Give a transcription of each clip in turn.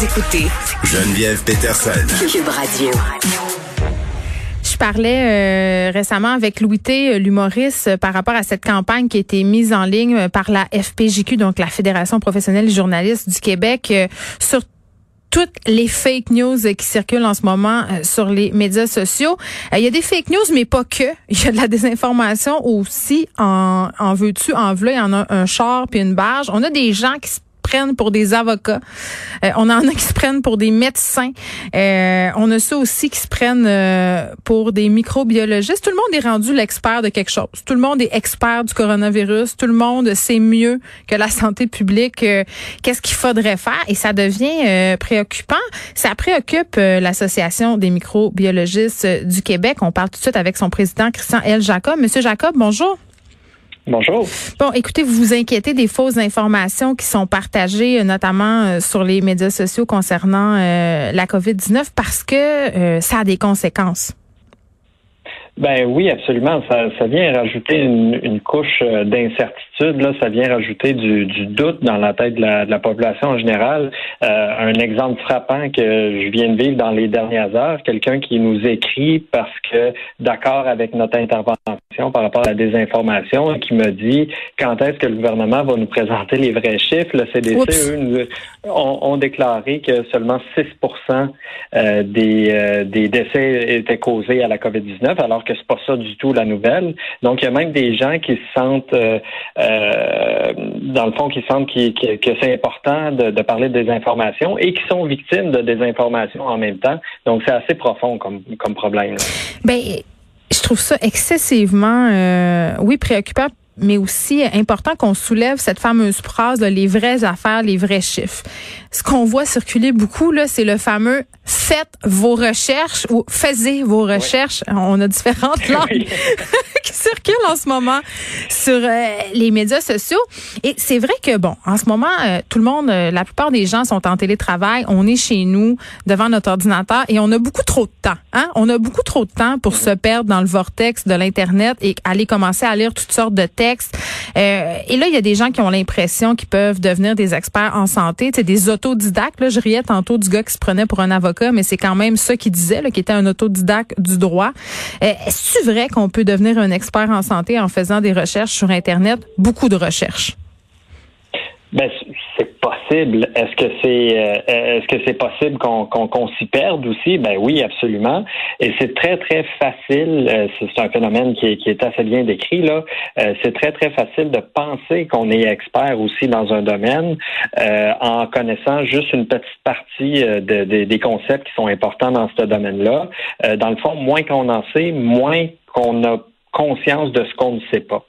Vous écoutez Geneviève Peterson. Cube Radio. Je parlais euh, récemment avec Louis T, l'humoriste, euh, par rapport à cette campagne qui a été mise en ligne euh, par la FPJQ, donc la Fédération professionnelle des journalistes du Québec, sur toutes les fake news qui circulent en ce moment sur les médias sociaux. Il y a des fake news, mais pas que. Il y a de la désinformation aussi. En, en veux-tu, en veux, il y en a un char puis une barge. On a des gens qui se prennent pour des avocats. Euh, on en a qui se prennent pour des médecins. Euh, on a ceux aussi qui se prennent euh, pour des microbiologistes. Tout le monde est rendu l'expert de quelque chose. Tout le monde est expert du coronavirus. Tout le monde sait mieux que la santé publique qu'est-ce qu'il faudrait faire. Et ça devient préoccupant. Ça préoccupe l'Association des microbiologistes du Québec. On parle tout de suite avec son président, Christian L. Jacob. Monsieur Jacob, bonjour. Bonjour. Bon, écoutez, vous vous inquiétez des fausses informations qui sont partagées, euh, notamment euh, sur les médias sociaux concernant euh, la COVID-19, parce que ça a des conséquences. Ben oui, absolument. Ça, ça vient rajouter une, une couche euh, d'incertitude. Là, ça vient rajouter du, du, doute dans la tête de la, de la population en général. Euh, un exemple frappant que je viens de vivre dans les dernières heures, quelqu'un qui nous écrit parce que d'accord avec notre intervention par rapport à la désinformation, qui me dit quand est-ce que le gouvernement va nous présenter les vrais chiffres? Le CDC, eux, ont, ont, déclaré que seulement 6 euh, des, euh, des décès étaient causés à la COVID-19, alors que que c'est pas ça du tout la nouvelle. Donc, il y a même des gens qui se sentent, euh, euh, dans le fond, qui sentent que c'est important de, parler de désinformation et qui sont victimes de désinformation en même temps. Donc, c'est assez profond comme, comme problème. Ben, je trouve ça excessivement, euh, oui, préoccupant mais aussi important qu'on soulève cette fameuse phrase, les vraies affaires, les vrais chiffres. Ce qu'on voit circuler beaucoup, là, c'est le fameux faites vos recherches ou faisez vos recherches. On a différentes langues qui circulent en ce moment sur euh, les médias sociaux. Et c'est vrai que, bon, en ce moment, euh, tout le monde, euh, la plupart des gens sont en télétravail. On est chez nous devant notre ordinateur et on a beaucoup trop de temps. Hein? On a beaucoup trop de temps pour se perdre dans le vortex de l'Internet et aller commencer à lire toutes sortes de textes. Et là, il y a des gens qui ont l'impression qu'ils peuvent devenir des experts en santé, c'est des autodidactes. Là, je riais tantôt du gars qui se prenait pour un avocat, mais c'est quand même ça qu'il disait, qui était un autodidacte du droit. Est-ce vrai qu'on peut devenir un expert en santé en faisant des recherches sur Internet? Beaucoup de recherches. Ben, c'est possible. Est-ce que c'est euh, est-ce que c'est possible qu'on qu'on s'y perde aussi? Ben oui, absolument. Et c'est très très facile. Euh, c'est un phénomène qui est, qui est assez bien décrit là. Euh, c'est très très facile de penser qu'on est expert aussi dans un domaine en connaissant juste une petite partie de, des concepts qui sont importants dans ce domaine-là. dans le fond, moins qu'on en sait, moins qu'on a conscience de ce qu'on ne sait pas.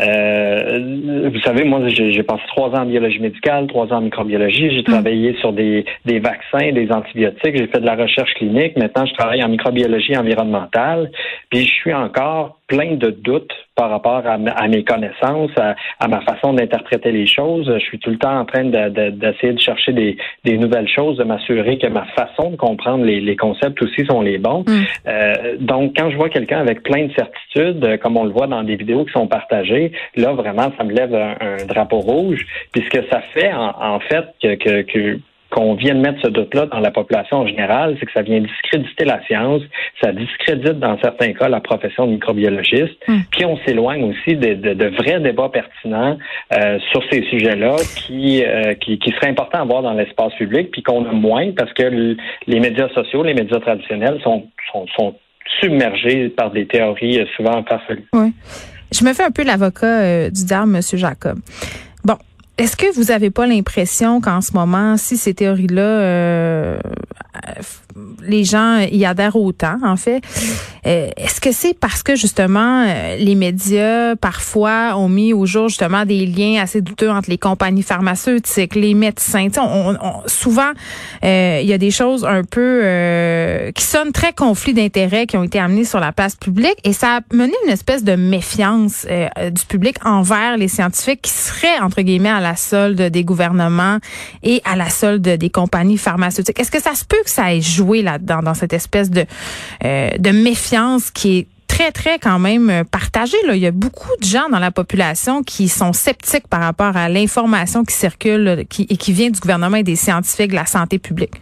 Euh, vous savez, moi, j'ai passé trois ans en biologie médicale, trois ans en microbiologie. J'ai mm. travaillé sur des, des vaccins, des antibiotiques. J'ai fait de la recherche clinique. Maintenant, je travaille en microbiologie environnementale. Puis, je suis encore plein de doutes par rapport à, mes connaissances, à, ma façon d'interpréter les choses. Je suis tout le temps en train d'essayer de, chercher des, nouvelles choses, de m'assurer que ma façon de comprendre les, concepts aussi sont les bons. Mm. Euh, donc, quand je vois quelqu'un avec plein de certitudes, euh, comme on le voit dans des vidéos qui sont partagées, là, vraiment, ça me lève un, drapeau rouge. Puisque ça fait, en, fait, que, que qu'on vienne mettre ce doute-là dans la population en général, c'est que ça vient discréditer la science, ça discrédite dans certains cas la profession de microbiologiste, hmm. puis on s'éloigne aussi de, de, de, vrais débats pertinents euh, sur ces sujets-là qui, euh, qui, qui seraient importants à voir dans l'espace public, puis qu'on a moins parce que les médias sociaux, les médias traditionnels sont, sont, sont submergés par des théories euh, souvent farfelues. Oui. Je me fais un peu l'avocat du diable, M. Jacob. Bon, est-ce que vous n'avez pas l'impression qu'en ce moment, si ces théories-là, euh, les gens y adhèrent autant, en fait, euh, est-ce que c'est parce que justement euh, les médias parfois ont mis au jour justement des liens assez douteux entre les compagnies pharmaceutiques, les médecins? On, on, souvent, il y a des choses un peu qui sonnent très conflits d'intérêts qui ont été amenés sur la place publique et ça a mené une espèce de méfiance du public envers les scientifiques qui seraient entre guillemets à la solde des gouvernements et à la solde des compagnies pharmaceutiques. Est-ce que ça se peut que ça ait joué là-dedans, dans cette espèce de, euh, méfiance qui est très, très quand même partagée. Là? Il y a beaucoup de gens dans la population qui sont sceptiques par rapport à l'information qui circule qui, et qui vient du gouvernement et des scientifiques de la santé publique.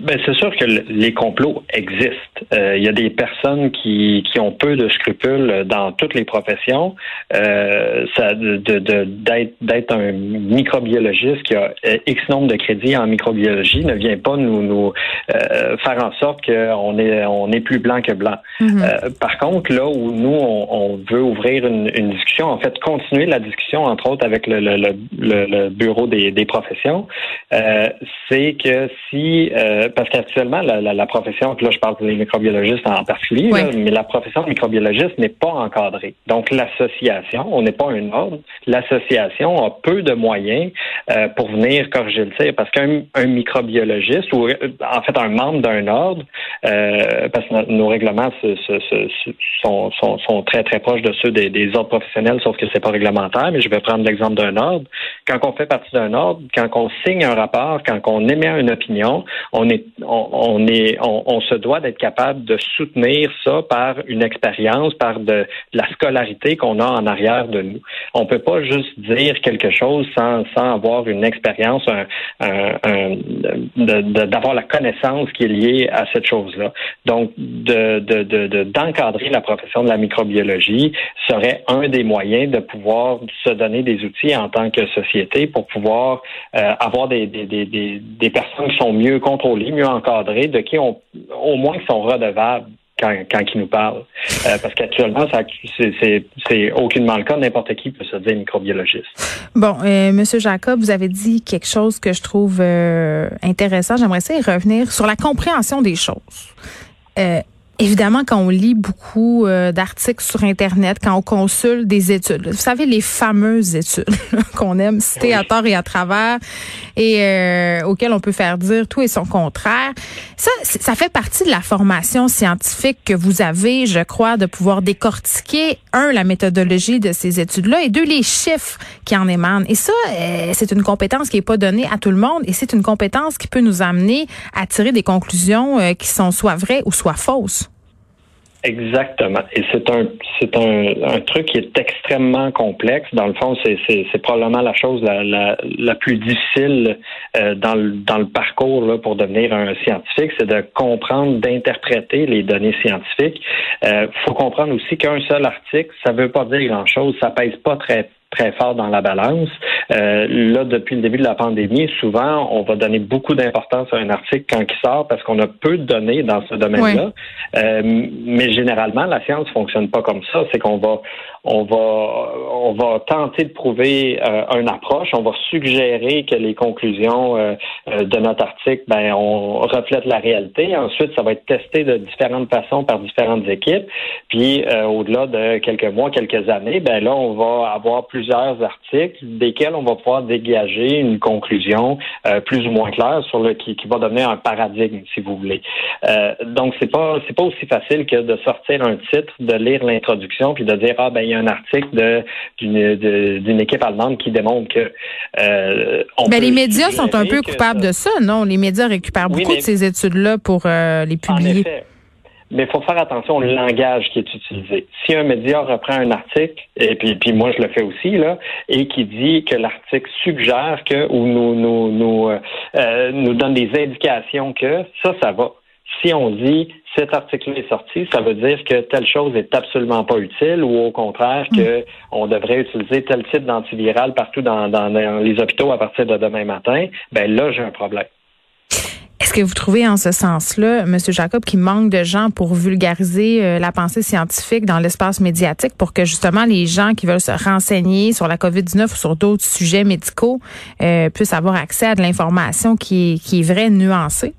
Ben, c'est sûr que les complots existent. Euh, il y a des personnes qui, qui ont peu de scrupules dans toutes les professions. Euh, ça, de, de, d'être, d'être un microbiologiste qui a X nombre de crédits en microbiologie ne vient pas nous, nous euh, faire en sorte qu'on est, on est plus blanc que blanc. Mm-hmm. Euh, par contre, là où nous, on, on veut ouvrir une, une, discussion, en fait, continuer la discussion, entre autres, avec le, le, le, le bureau des, des professions, euh, c'est que si euh, parce qu'actuellement, la, la, la, profession, là je parle des microbiologistes en particulier, mais la profession de microbiologiste n'est pas encadrée. Donc l'association, on n'est pas un ordre, l'association a peu de moyens euh, pour venir corriger le tir, parce qu'un un microbiologiste, ou euh, en fait un membre d'un ordre, euh, parce que nos règlements sont, sont, sont, très très proches de ceux des, des ordres professionnels, sauf que c'est pas réglementaire, mais je vais prendre l'exemple d'un ordre. Quand on fait partie d'un ordre, quand on signe un rapport, quand on émet une opinion, on est, on, est, on, se doit d'être capable de soutenir ça par une expérience, par de, la scolarité qu'on a en arrière de nous. On peut pas juste dire quelque chose sans, sans avoir une expérience, un, d'avoir la connaissance qui est liée à cette chose-là. Donc, de, d'encadrer la profession de la microbiologie serait un des moyens de pouvoir se donner des outils en tant que société pour pouvoir euh, avoir des, des, des, des personnes qui sont mieux contrôlées, mieux encadrés, de qui on, au moins qui sont redevables quand, quand ils nous parlent. Euh, parce qu'actuellement, c'est aucunement le cas. N'importe qui peut se dire microbiologiste. Bon, euh, Monsieur Jacob, vous avez dit quelque chose que je trouve euh, intéressant. J'aimerais essayer de revenir sur la compréhension des choses. Euh, Évidemment, quand on lit beaucoup euh, d'articles sur Internet, quand on consulte des études, vous savez, les fameuses études qu'on aime citer à tort et à travers et euh, auxquelles on peut faire dire tout et son contraire, ça, ça fait partie de la formation scientifique que vous avez, je crois, de pouvoir décortiquer, un, la méthodologie de ces études-là et deux, les chiffres qui en émanent. Et ça, euh, c'est une compétence qui n'est pas donnée à tout le monde et c'est une compétence qui peut nous amener à tirer des conclusions qui sont soit vraies ou soit fausses. Exactement. Et c'est un c'est un, un, truc qui est extrêmement complexe. Dans le fond, c'est, c'est, probablement la chose la, la, la plus difficile euh, dans, le, dans le parcours là, pour devenir un scientifique, c'est de comprendre, d'interpréter les données scientifiques. Il euh, faut comprendre aussi qu'un seul article, ça veut pas dire grand-chose, ça pèse pas très très fort dans la balance. Euh, là, depuis le début de la pandémie, souvent, on va donner beaucoup d'importance à un article quand il sort parce qu'on a peu de données dans ce domaine-là. Euh, mais généralement, la science fonctionne pas comme ça. C'est qu'on va, on va, on va tenter de prouver euh, une approche. On va suggérer que les conclusions euh, euh, de notre article, ben, on reflète la réalité. Ensuite, ça va être testé de différentes façons par différentes équipes. Puis, au-delà de quelques mois, quelques années, ben là, on va avoir plus plusieurs articles desquels on va pouvoir dégager une conclusion plus ou moins claire sur le qui, va devenir un paradigme, si vous voulez. Donc c'est pas c'est pas aussi facile que de sortir un titre, de lire l'introduction, puis de dire ah ben il y a un article d'une équipe allemande qui démontre que euh, ben, les médias sont un peu coupables de ça, non? Les médias récupèrent beaucoup de ces études-là pour les publier. Mais il faut faire attention au langage qui est utilisé. Si un média reprend un article, et puis, puis moi je le fais aussi, là, et qui dit que l'article suggère que ou nous, nous, nous, euh, euh, nous donne des indications que, ça, ça va. Si on dit cet article est sorti, ça veut dire que telle chose est absolument pas utile ou au contraire que on devrait utiliser tel type d'antiviral partout dans, dans les hôpitaux à partir de demain matin, ben là j'ai un problème. Est-ce que vous trouvez en ce sens-là, M. Jacob, qu'il manque de gens pour vulgariser euh, la pensée scientifique dans l'espace médiatique pour que justement les gens qui veulent se renseigner sur la COVID-19 ou sur d'autres sujets médicaux euh, puissent avoir accès à de l'information qui est vraie, nuancée?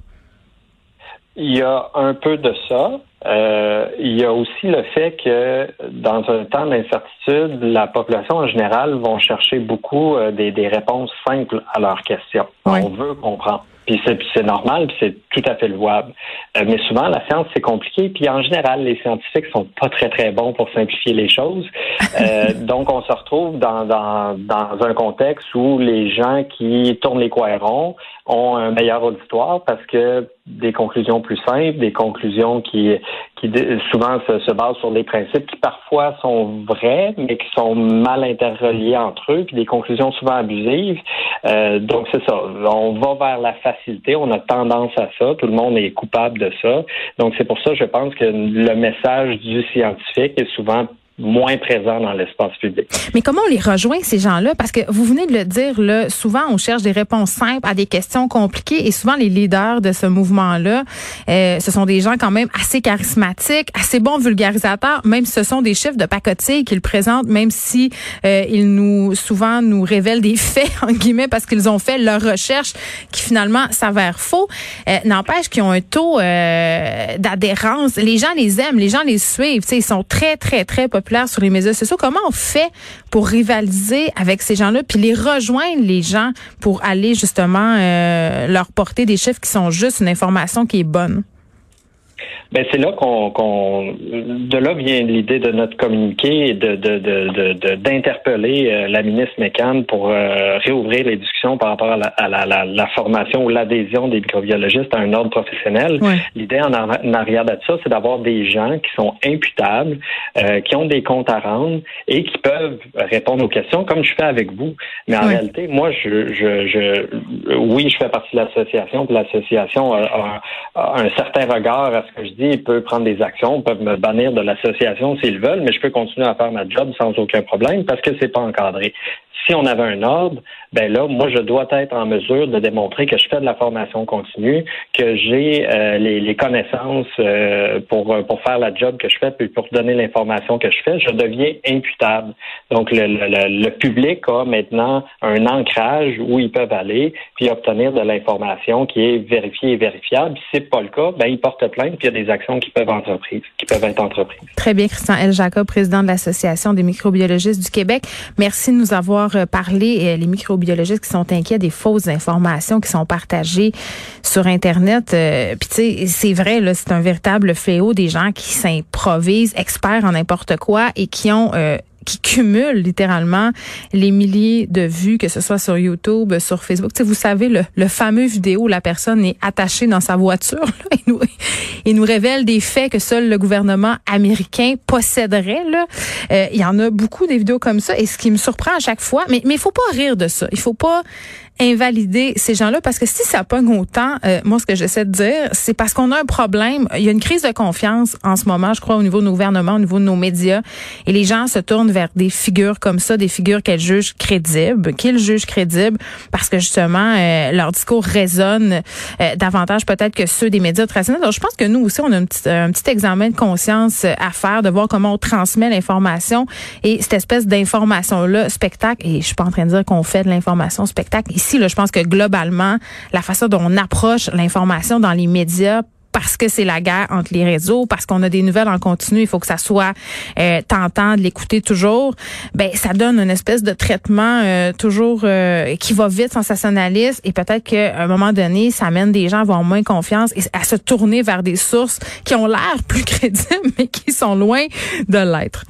Il y a un peu de ça. Euh, il y a aussi le fait que dans un temps d'incertitude, la population en général vont chercher beaucoup euh, des, des, réponses simples à leurs questions. On veut comprendre. Puis c'est normal, puis c'est tout à fait louable. Euh, mais souvent, la science, c'est compliqué. Puis en général, les scientifiques sont pas très, très bons pour simplifier les choses. Euh, donc, on se retrouve dans, dans, dans un contexte où les gens qui tournent les coins ronds ont un meilleur auditoire parce que des conclusions plus simples, des conclusions qui, qui souvent se, se, basent sur des principes qui parfois sont vrais, mais qui sont mal interreliés entre eux, puis des conclusions souvent abusives. Euh, donc c'est ça. On va vers la facilité, on a tendance à ça. Tout le monde est coupable de ça. Donc c'est pour ça, je pense que le message du scientifique est souvent moins présents dans l'espace public. Mais comment on les rejoint, ces gens-là? Parce que vous venez de le dire, là, souvent on cherche des réponses simples à des questions compliquées et souvent les leaders de ce mouvement-là, euh, ce sont des gens quand même assez charismatiques, assez bons vulgarisateurs, même si ce sont des chiffres de pacotille qu'ils présentent, même si euh, ils nous souvent nous révèlent des faits, en guillemets, parce qu'ils ont fait leur recherche qui finalement s'avère faux. Euh, N'empêche qu'ils ont un taux euh, d'adhérence. Les gens les aiment, les gens les suivent. Ils sont très, très, très populaires sur les médias sociaux. Comment on fait pour rivaliser avec ces gens-là, puis les rejoindre les gens pour aller justement euh, leur porter des chiffres qui sont juste une information qui est bonne? Ben c'est là qu'on, qu'on de là vient l'idée de notre communiqué de, de, de, d'interpeller euh, la ministre McCann pour euh, réouvrir les discussions par rapport à la, à la, la, formation ou l'adhésion des microbiologistes à un ordre professionnel. L'idée en, arrière de ça, c'est d'avoir des gens qui sont imputables, euh, qui ont des comptes à rendre et qui peuvent répondre aux questions comme je fais avec vous. Mais en réalité, moi, je, je, je, oui, je fais partie de l'association, puis l'association a, un certain regard à ce que je dis il peut prendre des actions, peuvent me bannir de l'association s'ils veulent, mais je peux continuer à faire ma job sans aucun problème parce que c'est pas encadré. Si on avait un ordre, ben là, moi, je dois être en mesure de démontrer que je fais de la formation continue, que j'ai euh, les, connaissances euh, pour, euh, pour faire la job que je fais, puis pour donner l'information que je fais, je deviens imputable. Donc, le, le, le, public a maintenant un ancrage où ils peuvent aller, puis obtenir de l'information qui est vérifiée et vérifiable. Si c'est pas le cas, ben ils portent plainte, puis il y a des actions qui peuvent entreprises, qui peuvent être entreprises. Très bien, Christian L. Jacob, président de l'Association des microbiologistes du Québec. Merci de nous avoir parlé. Les microbiologistes biologistes qui sont inquiets des fausses informations qui sont partagées sur Internet. Euh, Puis tu sais, c'est vrai, là, c'est un véritable fléau des gens qui s'improvisent experts en n'importe quoi et qui ont euh, qui cumulent littéralement les milliers de vues, que ce soit sur YouTube, sur Facebook. Tu sais, vous savez, le, le, fameux vidéo où la personne est attachée dans sa voiture et, nous, et nous révèle des faits que seul le gouvernement américain posséderait. Là. Euh, il y en a beaucoup des vidéos comme ça et ce qui me surprend à chaque fois, mais il faut pas rire de ça. Il faut pas invalider ces gens-là? Parce que si ça pogne autant, euh, moi ce que j'essaie de dire, c'est parce qu'on a un problème. Il y a une crise de confiance en ce moment, je crois, au niveau de nos gouvernements, au niveau de nos médias, et les gens se tournent vers des figures comme ça, des figures qu'elles jugent crédibles, qu'ils jugent crédibles, parce que justement euh, leur discours résonne euh, davantage peut-être que ceux des médias traditionnels. Donc je pense que nous aussi on a un petit, un petit examen de conscience à faire, de voir comment on transmet l'information et cette espèce d'information là, spectacle. Et je suis pas en train de dire qu'on fait de l'information spectacle ici je pense que globalement, la façon dont on approche l'information dans les médias parce que c'est la guerre entre les réseaux, parce qu'on a des nouvelles en continu, il faut que ça soit euh, tentant de l'écouter toujours. Ben ça donne une espèce de traitement euh, toujours euh, qui va vite, sensationnaliste, et peut-être qu'à un moment donné, ça amène des gens à avoir moins confiance et à se tourner vers des sources qui ont l'air plus crédibles, mais qui sont loin de l'être.